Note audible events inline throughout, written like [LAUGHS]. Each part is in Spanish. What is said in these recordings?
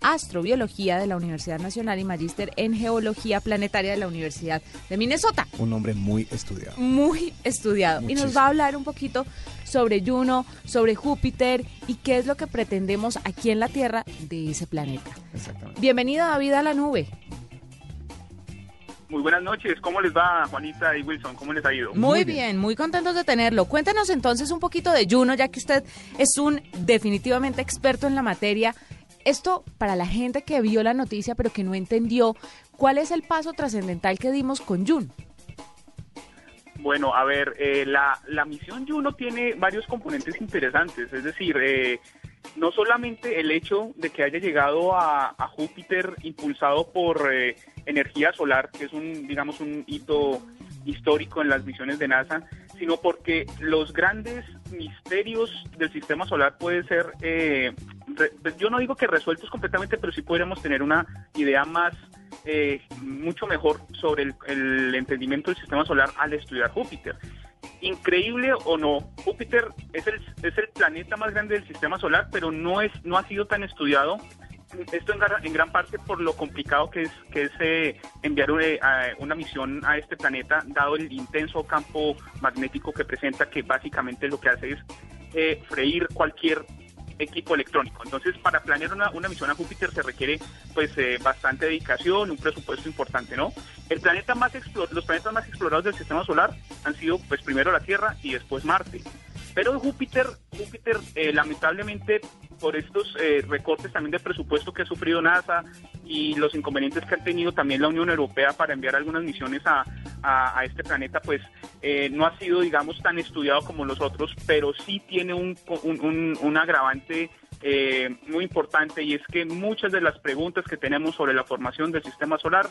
Astrobiología de la Universidad Nacional y magíster en Geología Planetaria de la Universidad de Minnesota. Un hombre muy estudiado. Muy estudiado. Y nos va a hablar un poquito sobre Juno, sobre Júpiter y qué es lo que pretendemos aquí en la Tierra de ese planeta. Exactamente. Bienvenido David a la nube. Muy buenas noches, ¿cómo les va Juanita y Wilson? ¿Cómo les ha ido? Muy, bien. muy contentos de tenerlo. Cuéntenos entonces un poquito de Juno, ya que usted es un definitivamente experto en la materia. Esto para la gente que vio la noticia pero que no entendió, ¿cuál es el paso trascendental que dimos con Juno? Bueno, a ver, eh, la, la misión Juno tiene varios componentes interesantes, es decir, eh, no solamente el hecho de que haya llegado a, a Júpiter impulsado por eh, energía solar, que es un, digamos, un hito histórico en las misiones de NASA, sino porque los grandes misterios del sistema solar pueden ser, eh, yo no digo que resueltos completamente, pero sí podríamos tener una idea más, eh, mucho mejor sobre el, el entendimiento del sistema solar al estudiar Júpiter increíble o no, Júpiter es el, es el planeta más grande del sistema solar, pero no, es, no ha sido tan estudiado. Esto en, en gran parte por lo complicado que es, que es eh, enviar una, eh, una misión a este planeta, dado el intenso campo magnético que presenta, que básicamente lo que hace es eh, freír cualquier equipo electrónico. Entonces, para planear una, una misión a Júpiter se requiere pues eh, bastante dedicación, un presupuesto importante, ¿no? El planeta más los planetas más explorados del sistema solar han sido pues primero la Tierra y después Marte. Pero Júpiter, Júpiter eh, lamentablemente por estos eh, recortes también de presupuesto que ha sufrido NASA y los inconvenientes que ha tenido también la Unión Europea para enviar algunas misiones a, a, este planeta, pues eh, no ha sido, digamos, tan estudiado como los otros, pero sí tiene un, un, un, agravante eh, muy importante y es que muchas de las preguntas que tenemos sobre la formación del sistema solar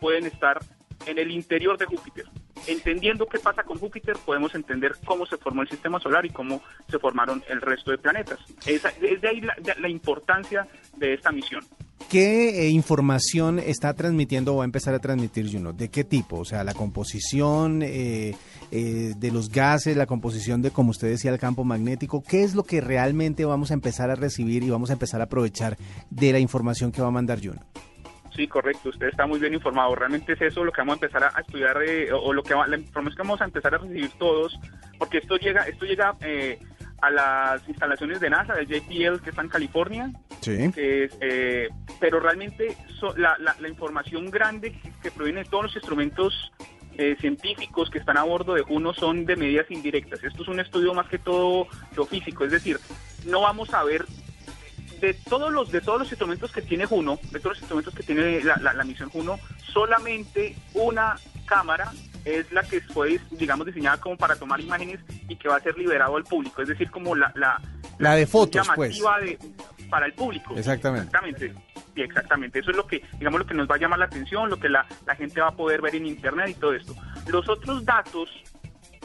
pueden estar en el interior de Júpiter. Entendiendo qué pasa con Júpiter, podemos entender cómo se formó el sistema solar y cómo se formaron el resto de planetas. Es, de ahí la importancia de esta misión. ¿Qué eh, información está transmitiendo o va a empezar a transmitir Juno? ¿De qué tipo? O sea, la composición eh, eh, de los gases, la composición de, como usted decía, el campo magnético. ¿Qué es lo que realmente vamos a empezar a recibir y vamos a empezar a aprovechar de la información que va a mandar Juno? Sí, correcto. Usted está muy bien informado. Realmente es eso lo que vamos a empezar a estudiar o, lo que la información que vamos a empezar a recibir todos, porque esto llega, esto llega a las instalaciones de NASA, del JPL que está en California. Sí. Eh, pero realmente la, la, información grande que, proviene de todos los instrumentos eh, científicos que están a bordo de Juno son de medidas indirectas. Esto es un estudio más que todo geofísico, es decir, no vamos a ver de todos los de todos los instrumentos que tiene Juno, de todos los instrumentos que tiene la, la misión Juno, solamente una cámara es la que fue, digamos, diseñada como para tomar imágenes y que va a ser liberado al público, es decir, como la... La, la de fotos, pues. De, para el público. Exactamente. Exactamente. Sí, exactamente. Eso es lo que, digamos, lo que nos va a llamar la atención, lo que la, la gente va a poder ver en Internet y todo esto. Los otros datos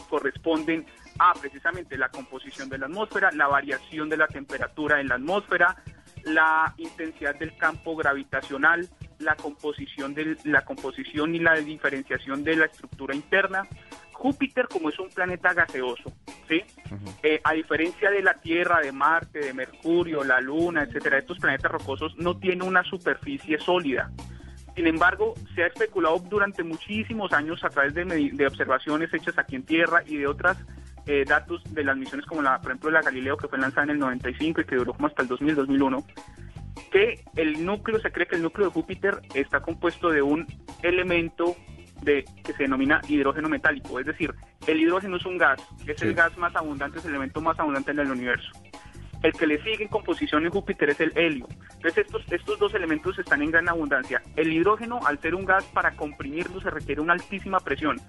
corresponden a precisamente la composición de la atmósfera, la variación de la temperatura en la atmósfera, la intensidad del campo gravitacional, la composición, de, la composición y la diferenciación de la estructura interna. Júpiter, como es un planeta gaseoso, ¿sí? Eh, a diferencia de la Tierra, de Marte, de Mercurio, la Luna, etcétera, estos planetas rocosos no tienen una superficie sólida. Sin embargo, se ha especulado durante muchísimos años a través de, de observaciones hechas aquí en Tierra y de otras eh, datos de las misiones como la, por ejemplo, la Galileo que fue lanzada en el 95 y que duró como hasta el 2000-2001, que el núcleo, se cree que el núcleo de Júpiter está compuesto de un elemento de, que se denomina hidrógeno metálico, es decir, el hidrógeno es un gas, es el gas más abundante, es el elemento más abundante en el universo. El que le sigue en composición en Júpiter es el helio. Entonces estos, estos dos elementos están en gran abundancia. El hidrógeno, al ser un gas, para comprimirlo se requiere una altísima presión.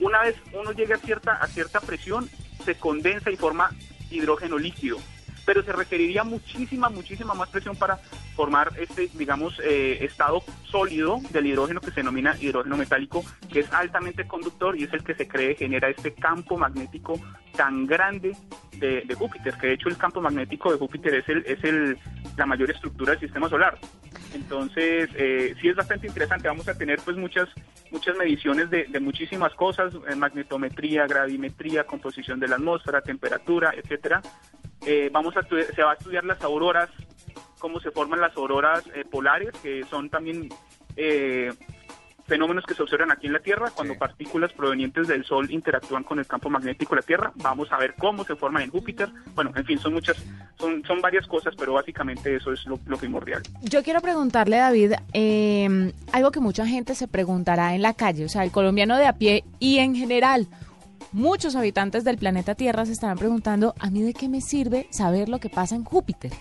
Una vez uno llegue a cierta, a cierta presión, se condensa y forma hidrógeno líquido. Pero se requeriría muchísima, muchísima más presión para formar este, digamos, eh, estado sólido del hidrógeno que se denomina hidrógeno metálico, que es altamente conductor y es el que se cree genera este campo magnético tan grande de, de Júpiter, que de hecho el campo magnético de Júpiter es, el, es el, la mayor estructura del sistema solar. Entonces, eh, sí es bastante interesante. Vamos a tener pues muchas muchas mediciones de, de muchísimas cosas, eh, magnetometría, gravimetría, composición de la atmósfera, temperatura, etcétera. Eh, vamos a se va a estudiar las auroras, cómo se forman las auroras eh, polares, que son también eh, fenómenos que se observan aquí en la Tierra cuando Sí. partículas provenientes del Sol interactúan con el campo magnético de la Tierra. Vamos a ver cómo se forman en Júpiter. Bueno, en fin, son muchas, son, son varias cosas, pero básicamente eso es lo, lo primordial. Yo quiero preguntarle, David, eh, algo que mucha gente se preguntará en la calle, o sea, el colombiano de a pie y en general. Muchos habitantes del planeta Tierra se estarán preguntando, ¿a mí de qué me sirve saber lo que pasa en Júpiter?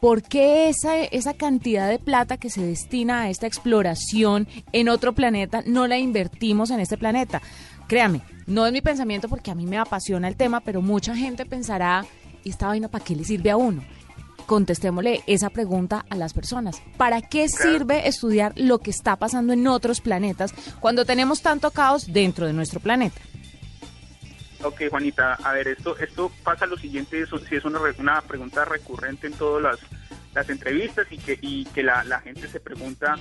¿Por qué esa, esa cantidad de plata que se destina a esta exploración en otro planeta no la invertimos en este planeta? Créame, no es mi pensamiento porque a mí me apasiona el tema, pero mucha gente pensará, ¿y esta vaina para qué le sirve a uno? contestémosle esa pregunta a las personas. ¿Para qué sirve estudiar lo que está pasando en otros planetas cuando tenemos tanto caos dentro de nuestro planeta? Ok, Juanita, a ver, esto esto pasa lo siguiente, eso sí es una, una pregunta recurrente en todas las, las entrevistas y que, y que la, la gente se pregunta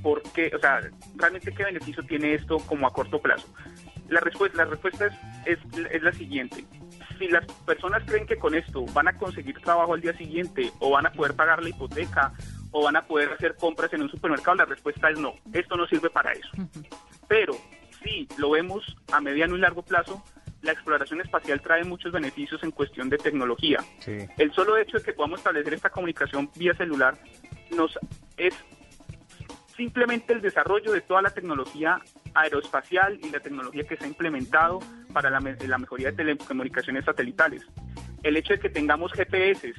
por qué, o sea, realmente qué beneficio tiene esto como a corto plazo. La respuesta, la respuesta es, es, es la siguiente. Si las personas creen que con esto van a conseguir trabajo al día siguiente o van a poder pagar la hipoteca o van a poder hacer compras en un supermercado, la respuesta es no. Esto no sirve para eso. Pero si lo vemos a mediano y largo plazo, la exploración espacial trae muchos beneficios en cuestión de tecnología. Sí. El solo hecho de que podamos establecer esta comunicación vía celular nos es simplemente el desarrollo de toda la tecnología aeroespacial y la tecnología que se ha implementado para la, la mejoría de telecomunicaciones satelitales. El hecho de que tengamos GPS,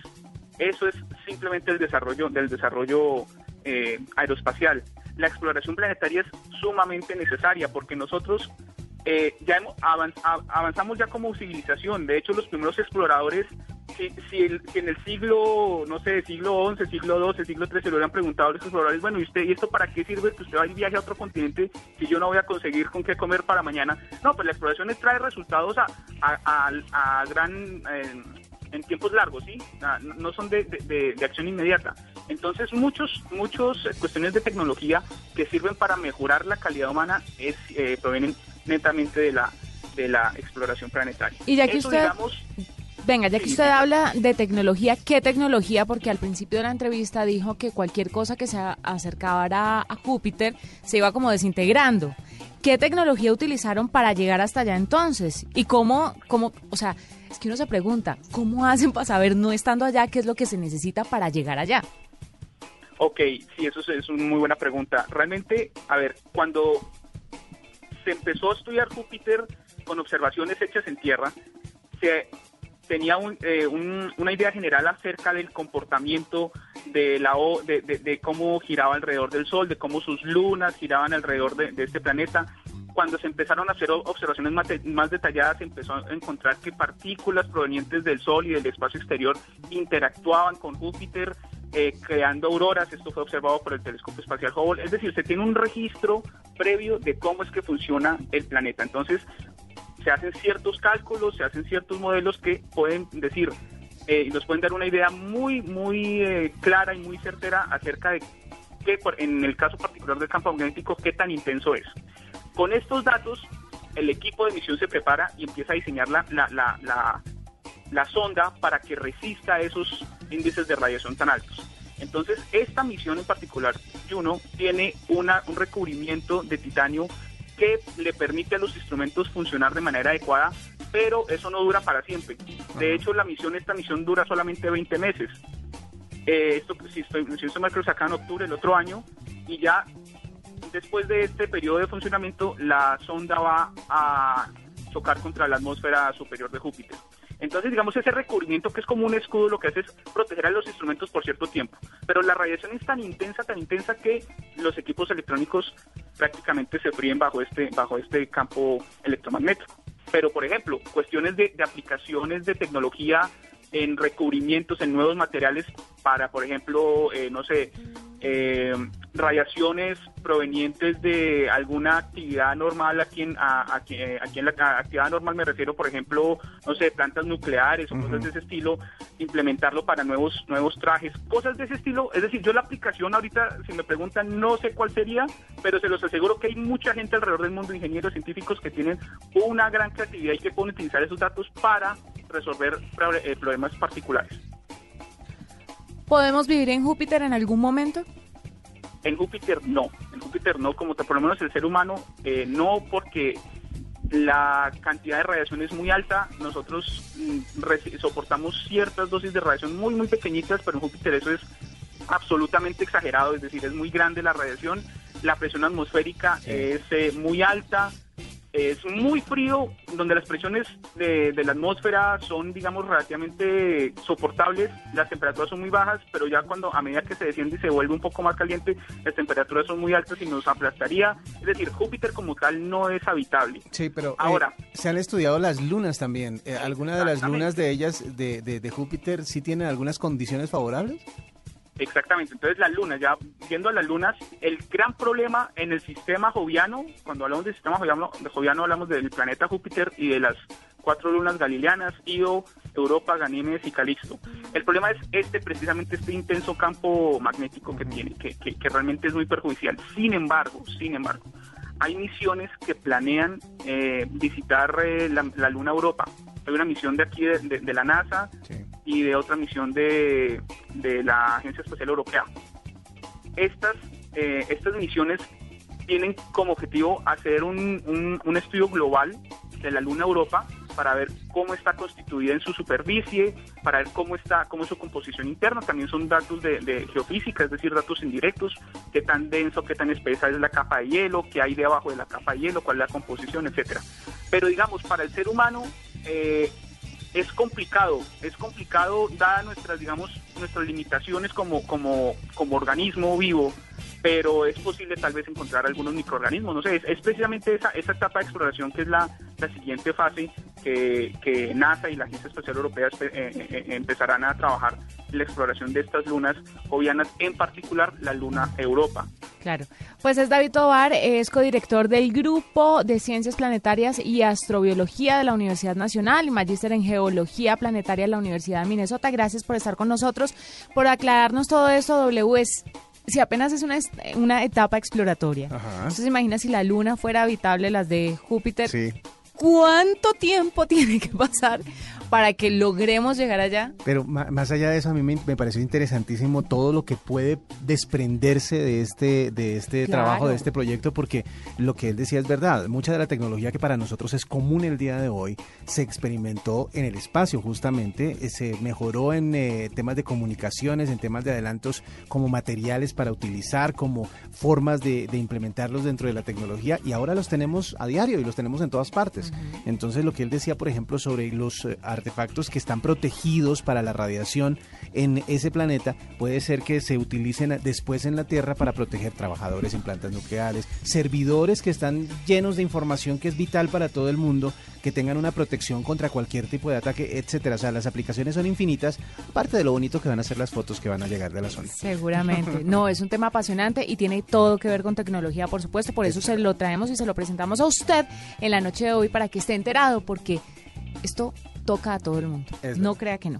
eso es simplemente el desarrollo del desarrollo eh, aeroespacial. La exploración planetaria es sumamente necesaria porque nosotros eh, ya avanz- avanzamos ya como civilización. De hecho, los primeros exploradores, si, si, el- si en el siglo, no sé, siglo XI, siglo XII, siglo XIII, lo hubieran preguntado a los exploradores, bueno, ¿y usted, y esto para qué sirve que usted va ir viaje a otro continente si yo no voy a conseguir con qué comer para mañana? No, pues la exploración trae resultados a, a, a- gran... eh, en tiempos largos, ¿sí? Ah, No son de- de acción inmediata. Entonces, muchos, muchos eh, cuestiones de tecnología que sirven para mejorar la calidad humana es, eh, provienen netamente de la, de la exploración planetaria. Y ya que Eso, usted- digamos, Venga, ya que usted habla de tecnología, ¿qué tecnología? Porque al principio de la entrevista dijo que cualquier cosa que se acercara a Júpiter se iba como desintegrando. ¿Qué tecnología utilizaron para llegar hasta allá entonces? ¿Y cómo, cómo, o sea, es que uno se pregunta, ¿cómo hacen para saber no estando allá qué es lo que se necesita para llegar allá? Ok, sí, eso es, es una muy buena pregunta. Realmente, a ver, cuando se empezó a estudiar Júpiter con observaciones hechas en tierra, se tenía un, eh, un- una idea general acerca del comportamiento de, la, o- de, cómo giraba alrededor del Sol, de cómo sus lunas giraban alrededor de, este planeta. Cuando se empezaron a hacer observaciones más detalladas, se empezó a encontrar que partículas provenientes del Sol y del espacio exterior interactuaban con Júpiter, eh, creando auroras. Esto fue observado por el telescopio espacial Hubble. Es decir, se tiene un registro previo de cómo es que funciona el planeta. Entonces, se hacen ciertos cálculos, se hacen ciertos modelos que pueden decir eh, nos pueden dar una idea muy, muy eh, clara y muy certera acerca de qué, por- en el caso particular del campo magnético, qué tan intenso es. Con estos datos, el equipo de misión se prepara y empieza a diseñar la, la, la, la, la sonda para que resista esos índices de radiación tan altos. Entonces, esta misión en particular, Juno, tiene una, un recubrimiento de titanio que le permite a los instrumentos funcionar de manera adecuada, pero eso no dura para siempre. De hecho, la misión, esta misión dura solamente 20 meses. Eh, esto, si estoy, si estoy mal, creo que se acaba en octubre del otro año, y ya después de este periodo de funcionamiento, la sonda va a chocar contra la atmósfera superior de Júpiter. Entonces, digamos, ese recubrimiento que es como un escudo, lo que hace es proteger a los instrumentos por cierto tiempo. Pero la radiación es tan intensa, tan intensa que los equipos electrónicos prácticamente se fríen bajo este, bajo este campo electromagnético. Pero, por ejemplo, cuestiones de, aplicaciones de tecnología en recubrimientos, en nuevos materiales para, por ejemplo, eh, no sé, eh, radiaciones provenientes de alguna actividad normal aquí en, a- aquí, eh, aquí en la a- actividad normal me refiero, por ejemplo, no sé, plantas nucleares o cosas de ese estilo, implementarlo para nuevos nuevos trajes, cosas de ese estilo. Es decir, yo la aplicación ahorita, si me preguntan, no sé cuál sería, pero se los aseguro que hay mucha gente alrededor del mundo, ingenieros científicos, que tienen una gran creatividad y que pueden utilizar esos datos para resolver eh, problemas particulares. ¿Podemos vivir en Júpiter en algún momento? En Júpiter no, en Júpiter no, como te- por lo menos el ser humano eh, no, porque la cantidad de radiación es muy alta. Nosotros mm, soportamos ciertas dosis de radiación muy, muy pequeñitas, pero en Júpiter eso es absolutamente exagerado, es decir, es muy grande la radiación. La presión atmosférica es eh, muy alta, es muy frío, donde las presiones de, de la atmósfera son, digamos, relativamente soportables, las temperaturas son muy bajas, pero ya cuando a medida que se desciende y se vuelve un poco más caliente, las temperaturas son muy altas y nos aplastaría. Es decir, Júpiter como tal no es habitable. Sí, pero eh, Ahora. se han estudiado las lunas también. Eh, ¿Alguna de las lunas de ellas, de, de, de Júpiter, sí tienen algunas condiciones favorables? Exactamente, entonces las lunas, ya viendo a las lunas, el gran problema en el sistema joviano, cuando hablamos del sistema joviano, de joviano hablamos del planeta Júpiter y de las cuatro lunas galileanas, Io, Europa, Ganímedes y Calixto. El problema es este, precisamente este intenso campo magnético que tiene, que, que- que realmente es muy perjudicial. Sin embargo, sin embargo, hay misiones que planean eh, visitar eh, la, la luna Europa. Hay una misión de aquí de- de- de la NASA, Sí. y de otra misión de, de la Agencia Espacial Europea. Estas, eh, estas misiones tienen como objetivo hacer un, un- un estudio global de la Luna Europa para ver cómo está constituida en su superficie, para ver cómo está, cómo es su composición interna. También son datos de, de geofísica, es decir, datos indirectos, qué tan denso, qué tan espesa es la capa de hielo, qué hay debajo de la capa de hielo, cuál es la composición, etcétera. Pero digamos, para el ser humano, eh, es complicado, es complicado dadas nuestras, digamos, nuestras limitaciones como, como, como organismo vivo, pero es posible tal vez encontrar algunos microorganismos, no sé, es, es precisamente esa, esa etapa de exploración que es la, la siguiente fase que, que NASA y la Agencia Espacial Europea eh, eh, eh, empezarán a trabajar en la exploración de estas lunas jovianas, en particular la luna Europa. Claro. Pues es David Tobar, es codirector del Grupo de Ciencias Planetarias y Astrobiología de la Universidad Nacional y magíster en Geología Planetaria de la Universidad de Minnesota. Gracias por estar con nosotros, por aclararnos todo esto. W es, si apenas es una, una etapa exploratoria. Ajá. Entonces imagina si la Luna fuera habitable, las de Júpiter. Sí. ¿Cuánto tiempo [LAUGHS] tiene que pasar para que logremos llegar allá? Pero más allá de eso, a mí me, me pareció interesantísimo todo lo que puede desprenderse de este, de este Claro. trabajo, de este proyecto, porque lo que él decía es verdad. Mucha de la tecnología que para nosotros es común el día de hoy se experimentó en el espacio, justamente. eh, Se mejoró en eh, temas de comunicaciones, en temas de adelantos como materiales para utilizar, como formas de, de implementarlos dentro de la tecnología, y ahora los tenemos a diario y los tenemos en todas partes. Entonces, lo que él decía, por ejemplo, sobre los eh, artefactos que están protegidos para la radiación en ese planeta, puede ser que se utilicen después en la Tierra para proteger trabajadores en plantas nucleares, servidores que están llenos de información que es vital para todo el mundo, que tengan una protección contra cualquier tipo de ataque, etcétera. O sea, las aplicaciones son infinitas, aparte de lo bonito que van a ser las fotos que van a llegar de la zona. Seguramente. [LAUGHS] No, es un tema apasionante y tiene todo que ver con tecnología, por supuesto. Por eso se lo traemos y se lo presentamos a usted en la noche de hoy para que esté enterado, porque esto toca a todo el mundo. Es No verdad. crea que no.